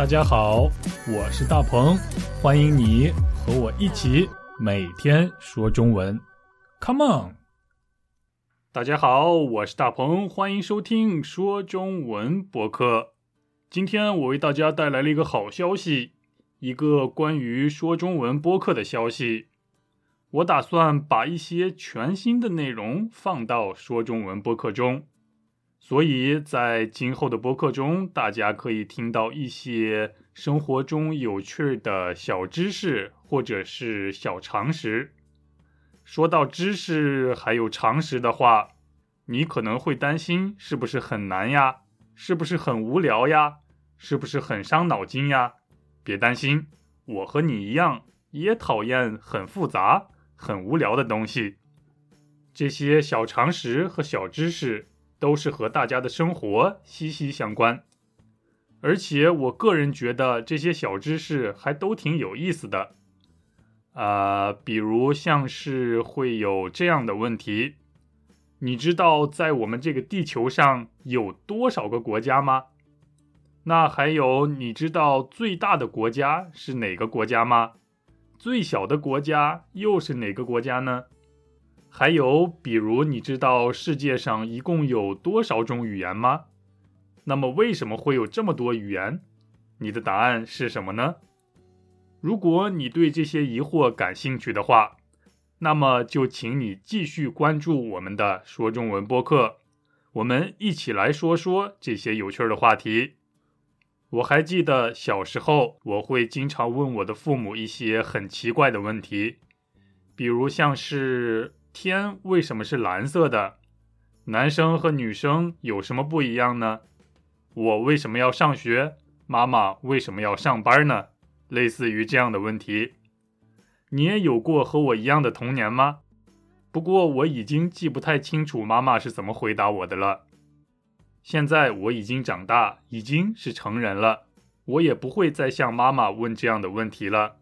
大家好，我是大鹏，欢迎你和我一起每天说中文。Come on！大家好，我是大鹏，欢迎收听说中文播客。今天我为大家带来了一个好消息，一个关于说中文播客的消息。我打算把一些全新的内容放到说中文播客中。所以在今后的播客中，大家可以听到一些生活中有趣的小知识或者是小常识。说到知识还有常识的话，你可能会担心是不是很难呀？是不是很无聊呀？是不是很伤脑筋呀？别担心，我和你一样，也讨厌很复杂、很无聊的东西。这些小常识和小知识。都是和大家的生活息息相关，而且我个人觉得这些小知识还都挺有意思的。啊，比如像是会有这样的问题：你知道在我们这个地球上有多少个国家吗？那还有，你知道最大的国家是哪个国家吗？最小的国家又是哪个国家呢？还有，比如你知道世界上一共有多少种语言吗？那么为什么会有这么多语言？你的答案是什么呢？如果你对这些疑惑感兴趣的话，那么就请你继续关注我们的说中文播客，我们一起来说说这些有趣的话题。我还记得小时候，我会经常问我的父母一些很奇怪的问题，比如像是。天为什么是蓝色的？男生和女生有什么不一样呢？我为什么要上学？妈妈为什么要上班呢？类似于这样的问题，你也有过和我一样的童年吗？不过我已经记不太清楚妈妈是怎么回答我的了。现在我已经长大，已经是成人了，我也不会再向妈妈问这样的问题了。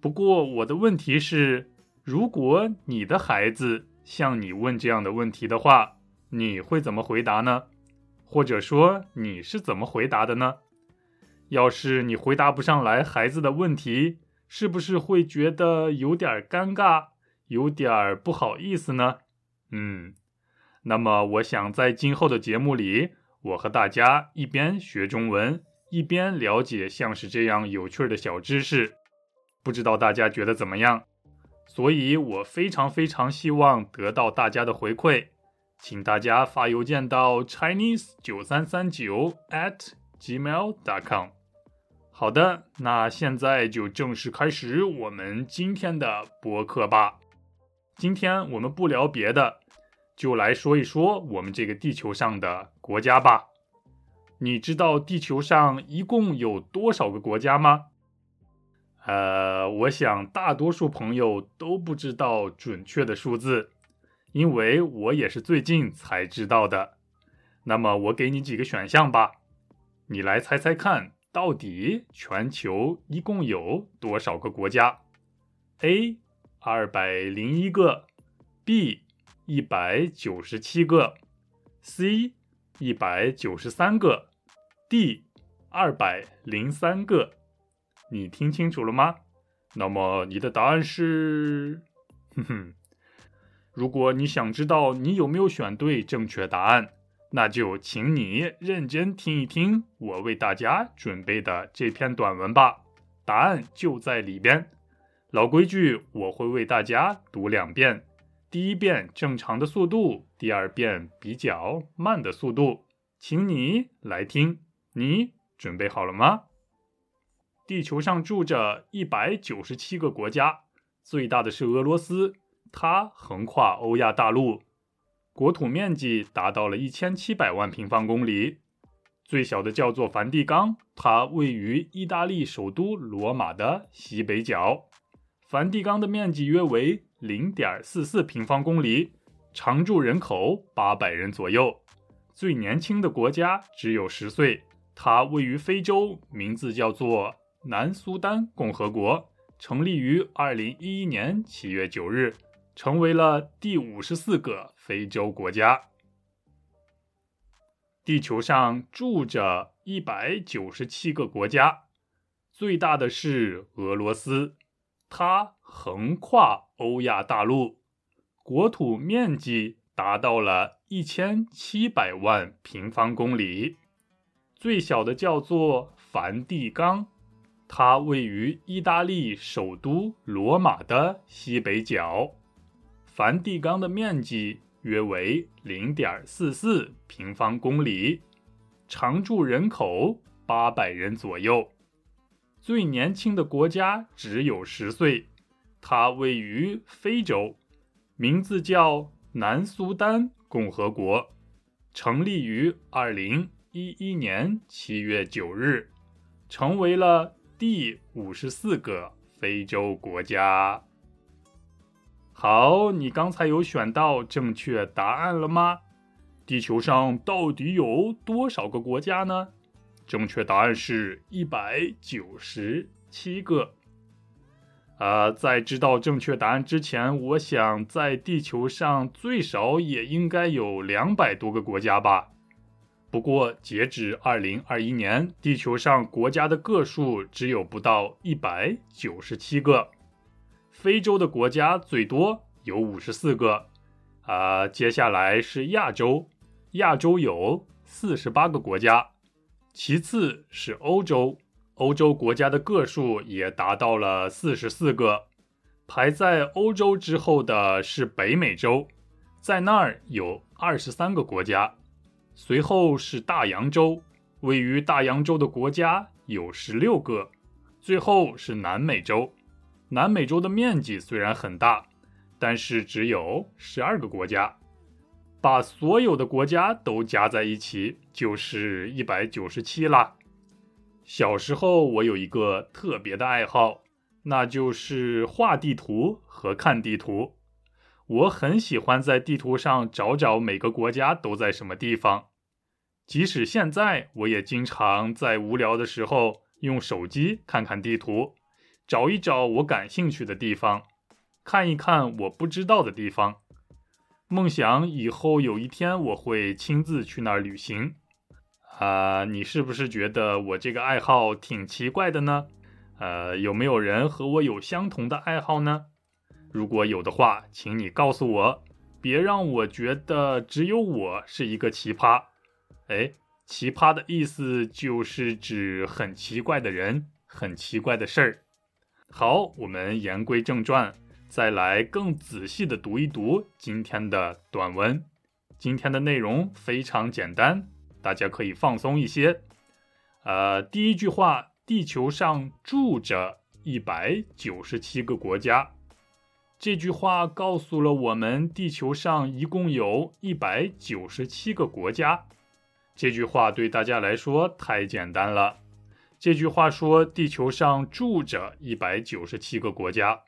不过我的问题是。如果你的孩子向你问这样的问题的话，你会怎么回答呢？或者说你是怎么回答的呢？要是你回答不上来孩子的问题，是不是会觉得有点尴尬，有点不好意思呢？嗯，那么我想在今后的节目里，我和大家一边学中文，一边了解像是这样有趣的小知识，不知道大家觉得怎么样？所以我非常非常希望得到大家的回馈，请大家发邮件到 chinese 九三三九 at gmail dot com。好的，那现在就正式开始我们今天的播客吧。今天我们不聊别的，就来说一说我们这个地球上的国家吧。你知道地球上一共有多少个国家吗？呃，我想大多数朋友都不知道准确的数字，因为我也是最近才知道的。那么我给你几个选项吧，你来猜猜看，到底全球一共有多少个国家？A. 二百零一个，B. 一百九十七个，C. 一百九十三个，D. 二百零三个。你听清楚了吗？那么你的答案是，哼哼。如果你想知道你有没有选对正确答案，那就请你认真听一听我为大家准备的这篇短文吧。答案就在里边。老规矩，我会为大家读两遍，第一遍正常的速度，第二遍比较慢的速度，请你来听。你准备好了吗？地球上住着一百九十七个国家，最大的是俄罗斯，它横跨欧亚大陆，国土面积达到了一千七百万平方公里。最小的叫做梵蒂冈，它位于意大利首都罗马的西北角。梵蒂冈的面积约为零点四四平方公里，常住人口八百人左右。最年轻的国家只有十岁，它位于非洲，名字叫做。南苏丹共和国成立于二零一一年七月九日，成为了第五十四个非洲国家。地球上住着一百九十七个国家，最大的是俄罗斯，它横跨欧亚大陆，国土面积达到了一千七百万平方公里。最小的叫做梵蒂冈，它位于意大利首都罗马的西北角。梵蒂冈的面积约为零点四四平方公里，常住人口八百人左右。最年轻的国家只有十岁，它位于非洲，名字叫南苏丹共和国，成立于二零。一一年七月九日，成为了第五十四个非洲国家。好，你刚才有选到正确答案了吗？地球上到底有多少个国家呢？正确答案是一百九十七个。啊，在知道正确答案之前，我想在地球上最少也应该有两百多个国家吧。不过，截止二零二一年，地球上国家的个数只有不到一百九十七个。非洲的国家最多有五十四个，啊，接下来是亚洲，亚洲有四十八个国家，其次是欧洲，欧洲国家的个数也达到了四十四个。排在欧洲之后的是北美洲，在那儿有二十三个国家。随后是大洋洲，位于大洋洲的国家有十六个。最后是南美洲，南美洲的面积虽然很大，但是只有十二个国家。把所有的国家都加在一起，就是一百九十七啦。小时候我有一个特别的爱好，那就是画地图和看地图。我很喜欢在地图上找找每个国家都在什么地方，即使现在我也经常在无聊的时候用手机看看地图，找一找我感兴趣的地方，看一看我不知道的地方。梦想以后有一天我会亲自去那儿旅行。啊，你是不是觉得我这个爱好挺奇怪的呢？呃，有没有人和我有相同的爱好呢？如果有的话，请你告诉我，别让我觉得只有我是一个奇葩。哎，奇葩的意思就是指很奇怪的人，很奇怪的事儿。好，我们言归正传，再来更仔细的读一读今天的短文。今天的内容非常简单，大家可以放松一些。呃，第一句话，地球上住着一百九十七个国家。这句话告诉了我们，地球上一共有一百九十七个国家。这句话对大家来说太简单了。这句话说地球上住着一百九十七个国家，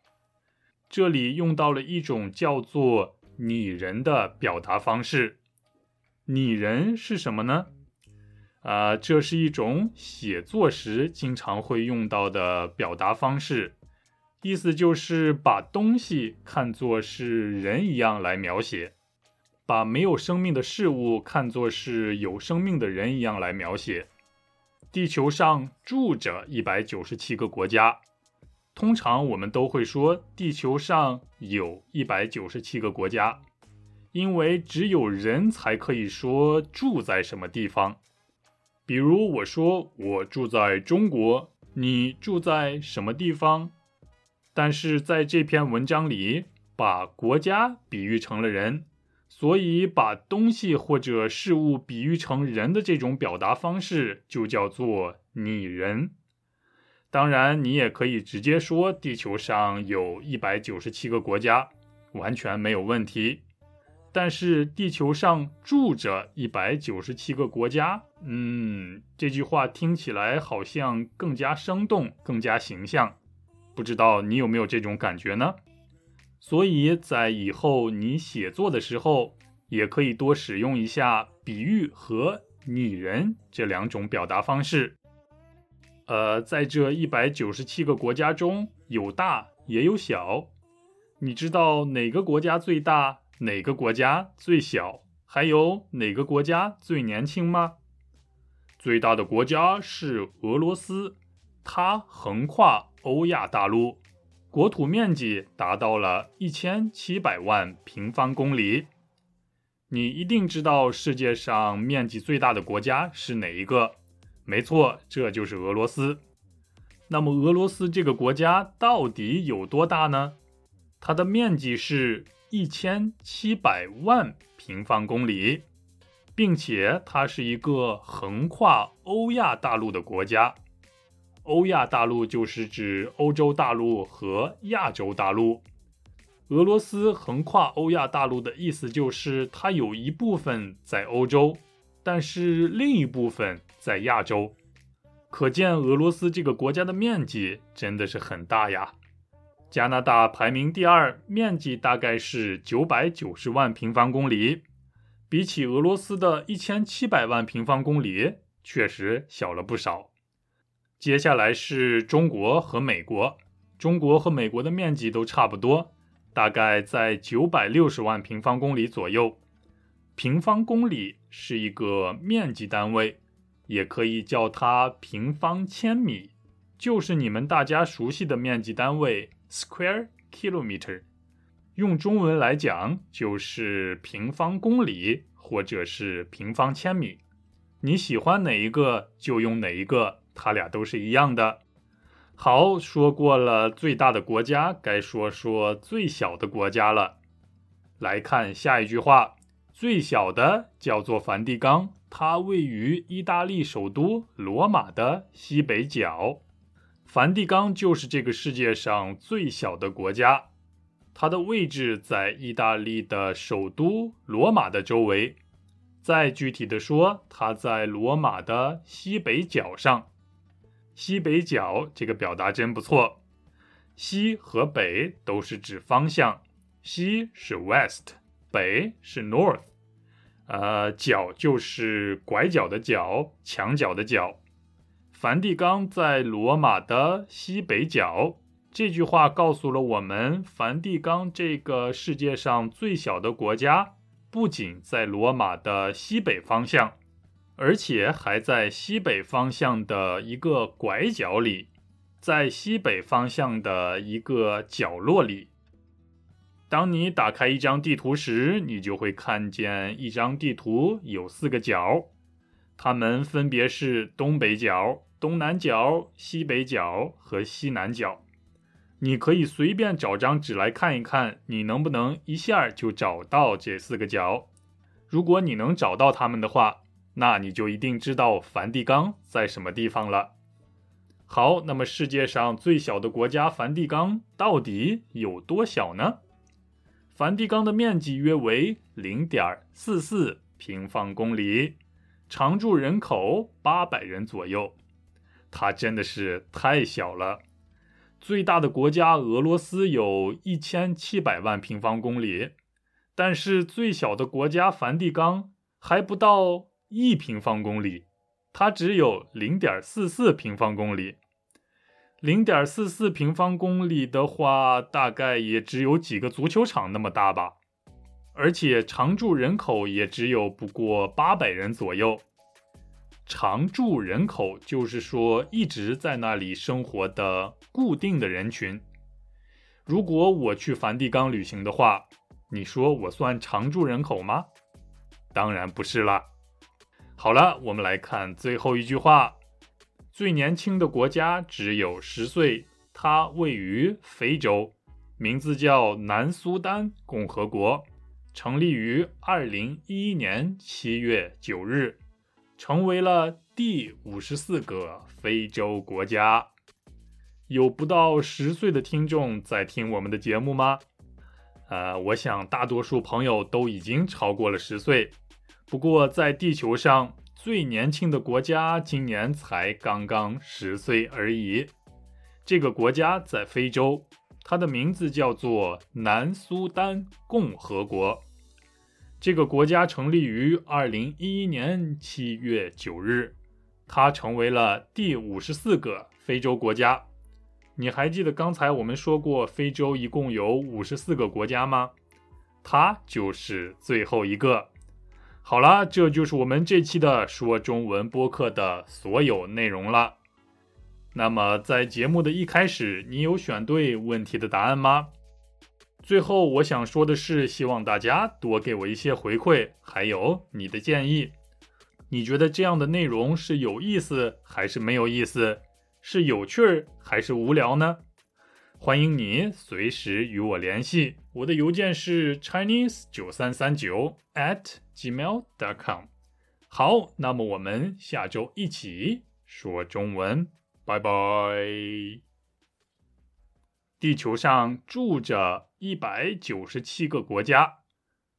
这里用到了一种叫做拟人的表达方式。拟人是什么呢？啊，这是一种写作时经常会用到的表达方式。意思就是把东西看作是人一样来描写，把没有生命的事物看作是有生命的人一样来描写。地球上住着一百九十七个国家，通常我们都会说地球上有一百九十七个国家，因为只有人才可以说住在什么地方。比如我说我住在中国，你住在什么地方？但是在这篇文章里，把国家比喻成了人，所以把东西或者事物比喻成人的这种表达方式就叫做拟人。当然，你也可以直接说地球上有一百九十七个国家，完全没有问题。但是地球上住着一百九十七个国家，嗯，这句话听起来好像更加生动，更加形象。不知道你有没有这种感觉呢？所以在以后你写作的时候，也可以多使用一下比喻和拟人这两种表达方式。呃，在这一百九十七个国家中有大也有小，你知道哪个国家最大，哪个国家最小，还有哪个国家最年轻吗？最大的国家是俄罗斯。它横跨欧亚大陆，国土面积达到了一千七百万平方公里。你一定知道世界上面积最大的国家是哪一个？没错，这就是俄罗斯。那么，俄罗斯这个国家到底有多大呢？它的面积是一千七百万平方公里，并且它是一个横跨欧亚大陆的国家。欧亚大陆就是指欧洲大陆和亚洲大陆。俄罗斯横跨欧亚大陆的意思就是它有一部分在欧洲，但是另一部分在亚洲。可见俄罗斯这个国家的面积真的是很大呀。加拿大排名第二，面积大概是九百九十万平方公里，比起俄罗斯的一千七百万平方公里，确实小了不少。接下来是中国和美国，中国和美国的面积都差不多。大概在九百六十万平方公里左右。平方公里是一个面积单位，也可以叫它平方千米，就是你们大家熟悉的面积单位 square kilometer。用中文来讲就是平方公里或者是平方千米。你喜欢哪一个就用哪一个，它俩都是一样的。好，说过了最大的国家，该说说最小的国家了。来看下一句话，最小的叫做梵蒂冈，它位于意大利首都罗马的西北角。梵蒂冈就是这个世界上最小的国家，它的位置在意大利的首都罗马的周围。再具体的说，它在罗马的西北角上。西北角这个表达真不错，西和北都是指方向，西是 west，北是 north，呃，角就是拐角的角，墙角的角。梵蒂冈在罗马的西北角，这句话告诉了我们，梵蒂冈这个世界上最小的国家，不仅在罗马的西北方向。而且还在西北方向的一个拐角里，在西北方向的一个角落里。当你打开一张地图时，你就会看见一张地图有四个角，它们分别是东北角、东南角、西北角和西南角。你可以随便找张纸来看一看，你能不能一下就找到这四个角？如果你能找到它们的话。那你就一定知道梵蒂冈在什么地方了。好，那么世界上最小的国家梵蒂冈到底有多小呢？梵蒂冈的面积约为零点四四平方公里，常住人口八百人左右。它真的是太小了。最大的国家俄罗斯有一千七百万平方公里，但是最小的国家梵蒂冈还不到。一平方公里，它只有零点四四平方公里。零点四四平方公里的话，大概也只有几个足球场那么大吧。而且常住人口也只有不过八百人左右。常住人口就是说一直在那里生活的固定的人群。如果我去梵蒂冈旅行的话，你说我算常住人口吗？当然不是啦。好了，我们来看最后一句话。最年轻的国家只有十岁，它位于非洲，名字叫南苏丹共和国，成立于二零一一年七月九日，成为了第五十四个非洲国家。有不到十岁的听众在听我们的节目吗？呃，我想大多数朋友都已经超过了十岁。不过，在地球上最年轻的国家今年才刚刚十岁而已。这个国家在非洲，它的名字叫做南苏丹共和国。这个国家成立于二零一一年七月九日，它成为了第五十四个非洲国家。你还记得刚才我们说过，非洲一共有五十四个国家吗？它就是最后一个。好了，这就是我们这期的说中文播客的所有内容了。那么在节目的一开始，你有选对问题的答案吗？最后，我想说的是，希望大家多给我一些回馈，还有你的建议。你觉得这样的内容是有意思还是没有意思？是有趣儿还是无聊呢？欢迎你随时与我联系，我的邮件是 chinese 九三三九 at gmail.com。好，那么我们下周一起说中文，拜拜。地球上住着一百九十七个国家，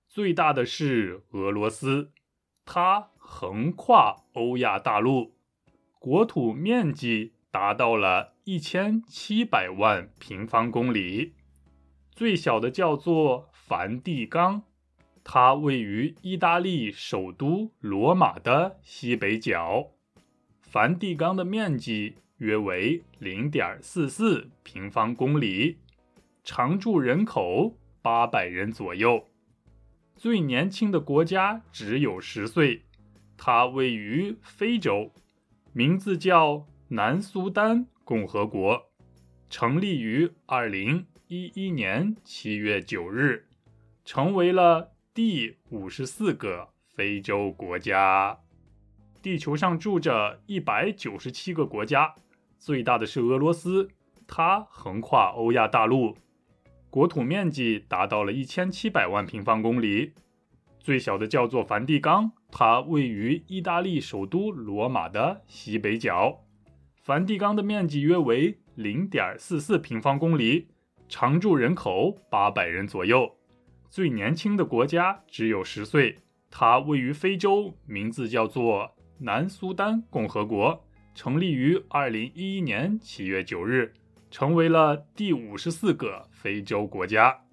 最大的是俄罗斯，它横跨欧亚大陆，国土面积达到了一千七百万平方公里。最小的叫做梵蒂冈，它位于意大利首都罗马的西北角。梵蒂冈的面积。约为零点四四平方公里，常住人口八百人左右。最年轻的国家只有十岁，它位于非洲，名字叫南苏丹共和国，成立于二零一一年七月九日，成为了第五十四个非洲国家。地球上住着一百九十七个国家。最大的是俄罗斯，它横跨欧亚大陆，国土面积达到了一千七百万平方公里。最小的叫做梵蒂冈，它位于意大利首都罗马的西北角。梵蒂冈的面积约为零点四四平方公里，常住人口八百人左右。最年轻的国家只有十岁，它位于非洲，名字叫做南苏丹共和国。成立于二零一一年七月九日，成为了第五十四个非洲国家。